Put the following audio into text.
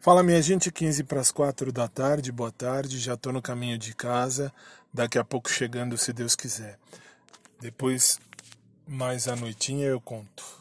Fala minha gente, 15 para as 4 da tarde, boa tarde, já estou no caminho de casa, daqui a pouco chegando se Deus quiser. Depois, mais à noitinha eu conto.